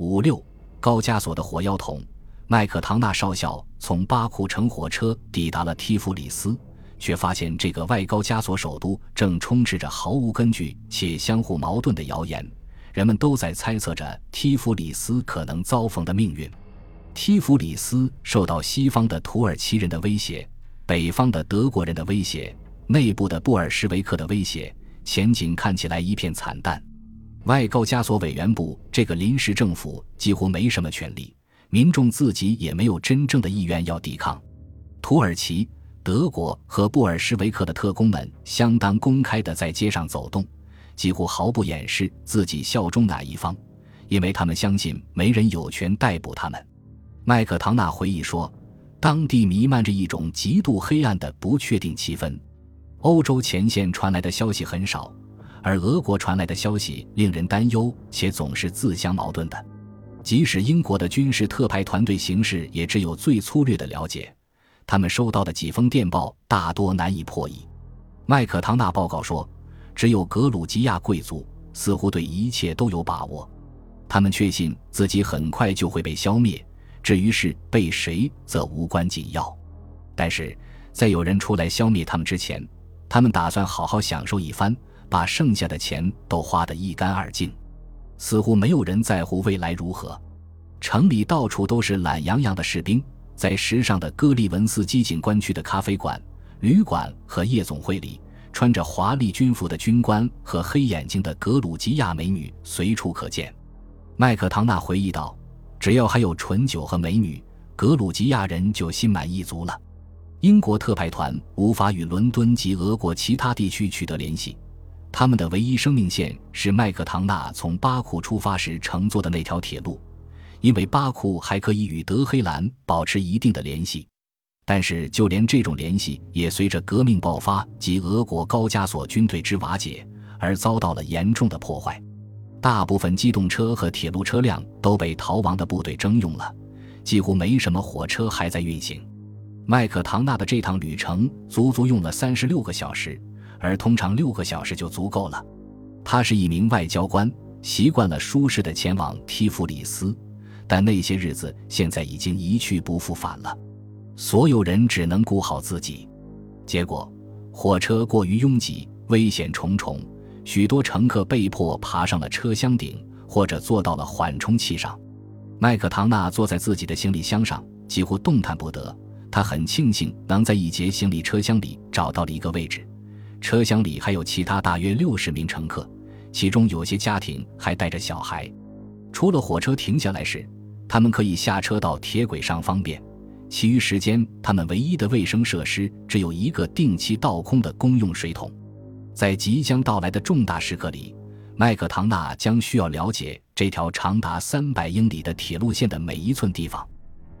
五六高加索的火药桶，麦克唐纳少校从巴库乘火车抵达了提夫里斯，却发现这个外高加索首都正充斥着毫无根据且相互矛盾的谣言。人们都在猜测着提夫里斯可能遭逢的命运。提夫里斯受到西方的土耳其人的威胁，北方的德国人的威胁，内部的布尔什维克的威胁，前景看起来一片惨淡。外高加索委员部这个临时政府几乎没什么权力，民众自己也没有真正的意愿要抵抗。土耳其、德国和布尔什维克的特工们相当公开地在街上走动，几乎毫不掩饰自己效忠哪一方，因为他们相信没人有权逮捕他们。麦克唐纳回忆说，当地弥漫着一种极度黑暗的不确定气氛，欧洲前线传来的消息很少。而俄国传来的消息令人担忧，且总是自相矛盾的。即使英国的军事特派团队形势也只有最粗略的了解，他们收到的几封电报大多难以破译。麦克唐纳报告说，只有格鲁吉亚贵族似乎对一切都有把握，他们确信自己很快就会被消灭，至于是被谁，则无关紧要。但是在有人出来消灭他们之前，他们打算好好享受一番。把剩下的钱都花得一干二净，似乎没有人在乎未来如何。城里到处都是懒洋洋的士兵，在时尚的戈利文斯基景观区的咖啡馆、旅馆和夜总会里，穿着华丽军服的军官和黑眼睛的格鲁吉亚美女随处可见。麦克唐纳回忆道：“只要还有醇酒和美女，格鲁吉亚人就心满意足了。”英国特派团无法与伦敦及俄国其他地区取得联系。他们的唯一生命线是麦克唐纳从巴库出发时乘坐的那条铁路，因为巴库还可以与德黑兰保持一定的联系。但是，就连这种联系也随着革命爆发及俄国高加索军队之瓦解而遭到了严重的破坏。大部分机动车和铁路车辆都被逃亡的部队征用了，几乎没什么火车还在运行。麦克唐纳的这趟旅程足足用了三十六个小时。而通常六个小时就足够了。他是一名外交官，习惯了舒适的前往提夫里斯，但那些日子现在已经一去不复返了。所有人只能顾好自己。结果，火车过于拥挤，危险重重，许多乘客被迫爬上了车厢顶，或者坐到了缓冲器上。麦克唐纳坐在自己的行李箱上，几乎动弹不得。他很庆幸能在一节行李车厢里找到了一个位置。车厢里还有其他大约六十名乘客，其中有些家庭还带着小孩。除了火车停下来时，他们可以下车到铁轨上方便，其余时间他们唯一的卫生设施只有一个定期倒空的公用水桶。在即将到来的重大时刻里，麦克唐纳将需要了解这条长达三百英里的铁路线的每一寸地方，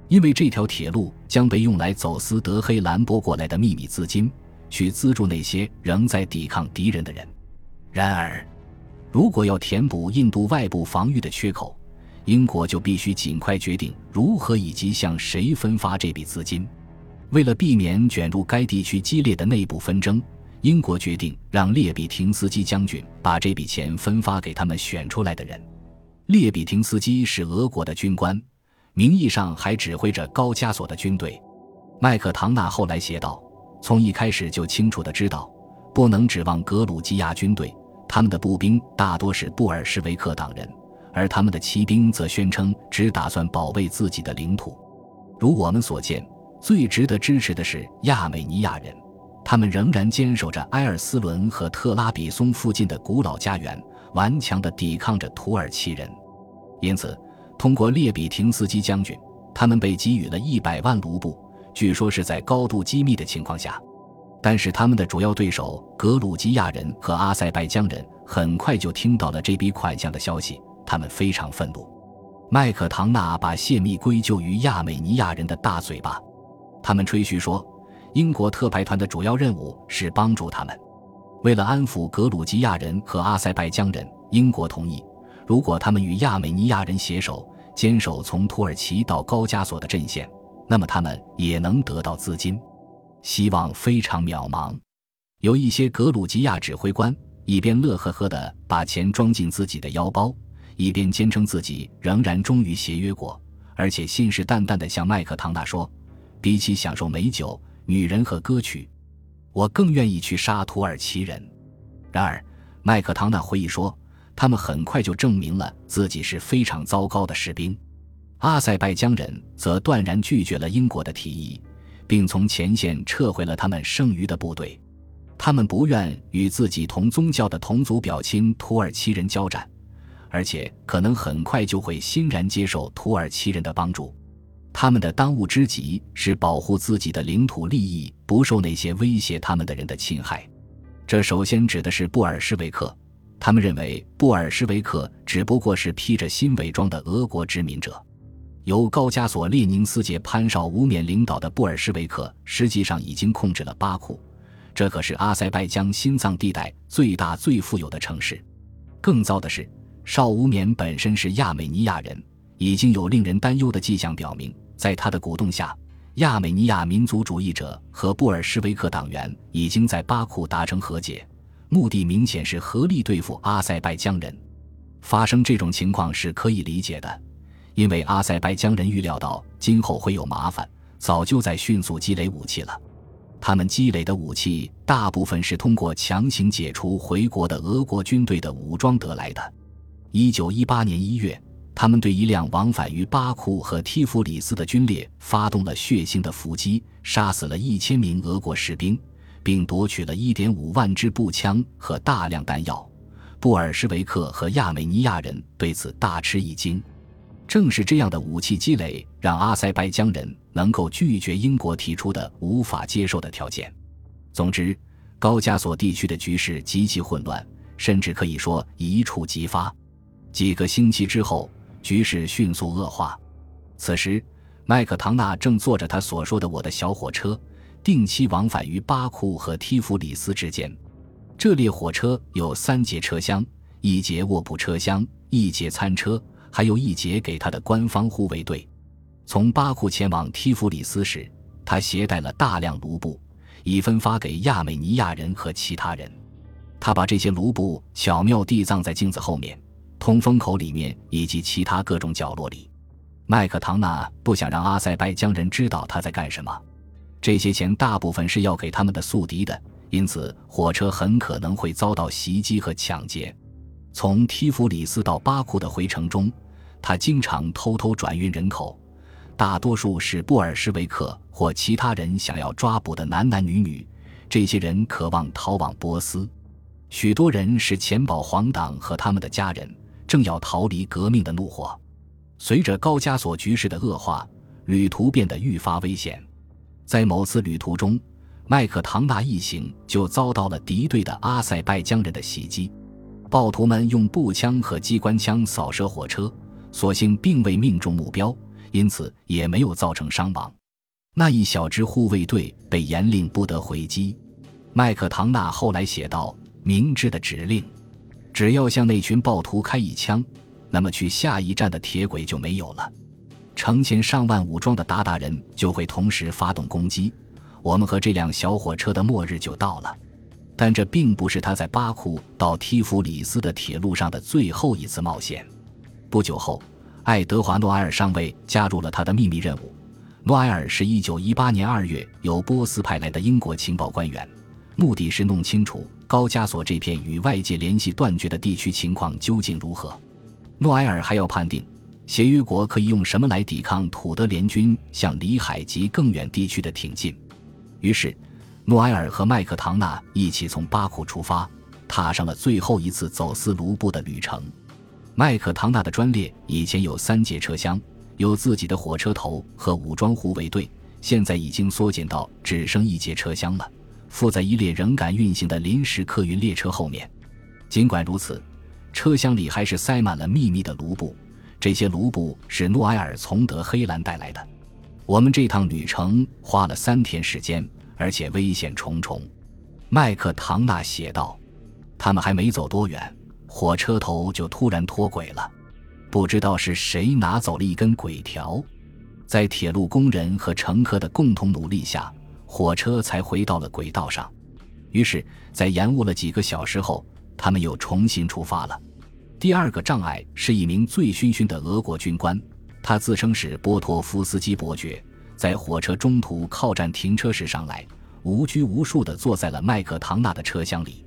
因为这条铁路将被用来走私德黑兰拨过来的秘密资金。去资助那些仍在抵抗敌人的人。然而，如果要填补印度外部防御的缺口，英国就必须尽快决定如何以及向谁分发这笔资金。为了避免卷入该地区激烈的内部纷争，英国决定让列比廷斯基将军把这笔钱分发给他们选出来的人。列比廷斯基是俄国的军官，名义上还指挥着高加索的军队。麦克唐纳后来写道。从一开始就清楚地知道，不能指望格鲁吉亚军队。他们的步兵大多是布尔什维克党人，而他们的骑兵则宣称只打算保卫自己的领土。如我们所见，最值得支持的是亚美尼亚人，他们仍然坚守着埃尔斯伦和特拉比松附近的古老家园，顽强地抵抗着土耳其人。因此，通过列比廷斯基将军，他们被给予了一百万卢布。据说是在高度机密的情况下，但是他们的主要对手格鲁吉亚人和阿塞拜疆人很快就听到了这笔款项的消息，他们非常愤怒。麦克唐纳把泄密归咎于亚美尼亚人的大嘴巴，他们吹嘘说，英国特派团的主要任务是帮助他们。为了安抚格鲁吉亚人和阿塞拜疆人，英国同意，如果他们与亚美尼亚人携手，坚守从土耳其到高加索的阵线。那么他们也能得到资金，希望非常渺茫。有一些格鲁吉亚指挥官一边乐呵呵地把钱装进自己的腰包，一边坚称自己仍然忠于协约国，而且信誓旦旦地向麦克唐纳说：“比起享受美酒、女人和歌曲，我更愿意去杀土耳其人。”然而，麦克唐纳回忆说，他们很快就证明了自己是非常糟糕的士兵。阿塞拜疆人则断然拒绝了英国的提议，并从前线撤回了他们剩余的部队。他们不愿与自己同宗教的同族表亲土耳其人交战。而且可能很快就会欣然接受土耳其人的帮助，他们的当务之急是保护自己的领土利益不受那些威胁他们的人的侵害。这首先指的是布尔什维克，他们认为布尔什维克只不过是披着新伪装的俄国殖民者。由高加索列宁斯捷潘绍无冕领导的布尔什维克实际上已经控制了巴库，这可是阿塞拜疆心脏地带最大最富有的城市。更糟的是。邵无冕本身是亚美尼亚人，已经有令人担忧的迹象表明，在他的鼓动下，亚美尼亚民族主义者和布尔什维克党员已经在巴库达成和解，目的明显是合力对付阿塞拜疆人。发生这种情况是可以理解的，因为阿塞拜疆人预料到今后会有麻烦，早就在迅速积累武器了。他们积累的武器大部分是通过强行解除回国的俄国军队的武装得来的。一九一八年一月，他们对一辆往返于巴库和提夫里斯的军列发动了血腥的伏击，杀死了一千名俄国士兵，并夺取了一点五万支步枪和大量弹药。布尔什维克和亚美尼亚人对此大吃一惊。正是这样的武器积累，让阿塞拜疆人能够拒绝英国提出的无法接受的条件。总之，高加索地区的局势极其混乱，甚至可以说一触即发。几个星期之后，局势迅速恶化。此时，麦克唐纳正坐着他所说的“我的小火车”，定期往返于巴库和提弗里斯之间。这列火车有三节车厢：一节卧铺车厢，一节餐车，还有一节给他的官方护卫队。从巴库前往提弗里斯时，他携带了大量卢布，以分发给亚美尼亚人和其他人。他把这些卢布巧妙地藏在镜子后面。通风口里面以及其他各种角落里，麦克唐纳不想让阿塞拜疆人知道他在干什么。这些钱大部分是要给他们的宿敌的，因此火车很可能会遭到袭击和抢劫。从提弗里斯到巴库的回程中，他经常偷偷转运人口，大多数是布尔什维克或其他人想要抓捕的男男女女。这些人渴望逃往波斯，许多人是前保皇党和他们的家人。正要逃离革命的怒火，随着高加索局势的恶化，旅途变得愈发危险。在某次旅途中，麦克唐纳一行就遭到了敌对的阿塞拜疆人的袭击。暴徒们用步枪和机关枪扫射火车，所幸并未命中目标，因此也没有造成伤亡。那一小支护卫队被严令不得回击。麦克唐纳后来写道：“明智的指令。”只要向那群暴徒开一枪，那么去下一站的铁轨就没有了。成千上万武装的鞑靼人就会同时发动攻击，我们和这辆小火车的末日就到了。但这并不是他在巴库到提夫里斯的铁路上的最后一次冒险。不久后，爱德华·诺埃尔上尉加入了他的秘密任务。诺埃尔是一九一八年二月由波斯派来的英国情报官员。目的是弄清楚高加索这片与外界联系断绝的地区情况究竟如何。诺埃尔还要判定协约国可以用什么来抵抗土德联军向里海及更远地区的挺进。于是，诺埃尔和麦克唐纳一起从巴库出发，踏上了最后一次走私卢布的旅程。麦克唐纳的专列以前有三节车厢，有自己的火车头和武装护卫队，现在已经缩减到只剩一节车厢了。附在一列仍敢运行的临时客运列车后面。尽管如此，车厢里还是塞满了秘密的卢布。这些卢布是诺埃尔从德黑兰带来的。我们这趟旅程花了三天时间，而且危险重重。麦克唐纳写道：“他们还没走多远，火车头就突然脱轨了。不知道是谁拿走了一根轨条。在铁路工人和乘客的共同努力下。”火车才回到了轨道上，于是，在延误了几个小时后，他们又重新出发了。第二个障碍是一名醉醺醺的俄国军官，他自称是波托夫斯基伯爵，在火车中途靠站停车时上来，无拘无束地坐在了麦克唐纳的车厢里。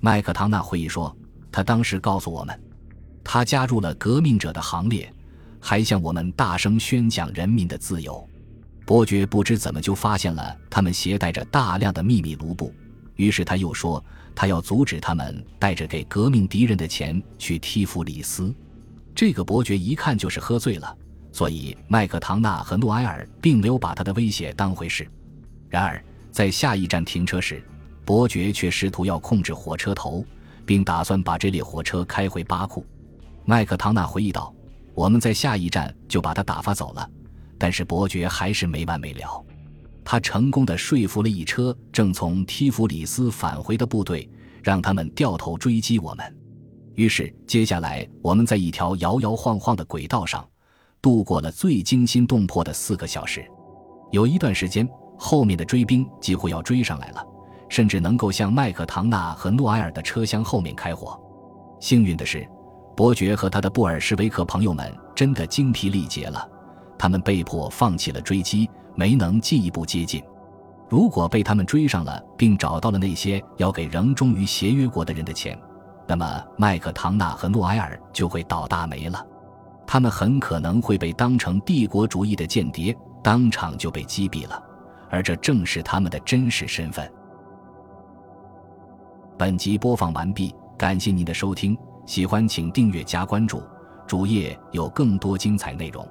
麦克唐纳回忆说，他当时告诉我们，他加入了革命者的行列，还向我们大声宣讲人民的自由。伯爵不知怎么就发现了他们携带着大量的秘密卢布，于是他又说。他要阻止他们带着给革命敌人的钱去提夫里斯。这个伯爵一看就是喝醉了，所以麦克唐纳和诺埃尔并没有把他的威胁当回事。然而，在下一站停车时，伯爵却试图要控制火车头，并打算把这列火车开回巴库。麦克唐纳回忆道：“我们在下一站就把他打发走了，但是伯爵还是没完没了。”他成功的说服了一车正从提弗里斯返回的部队，让他们掉头追击我们。于是，接下来我们在一条摇摇晃晃的轨道上度过了最惊心动魄的四个小时。有一段时间，后面的追兵几乎要追上来了，甚至能够向麦克唐纳和诺埃尔的车厢后面开火。幸运的是，伯爵和他的布尔什维克朋友们真的精疲力竭了，他们被迫放弃了追击。没能进一步接近。如果被他们追上了，并找到了那些要给仍忠于协约国的人的钱，那么麦克唐纳和诺埃尔就会倒大霉了。他们很可能会被当成帝国主义的间谍，当场就被击毙了。而这正是他们的真实身份。本集播放完毕，感谢您的收听，喜欢请订阅加关注，主页有更多精彩内容。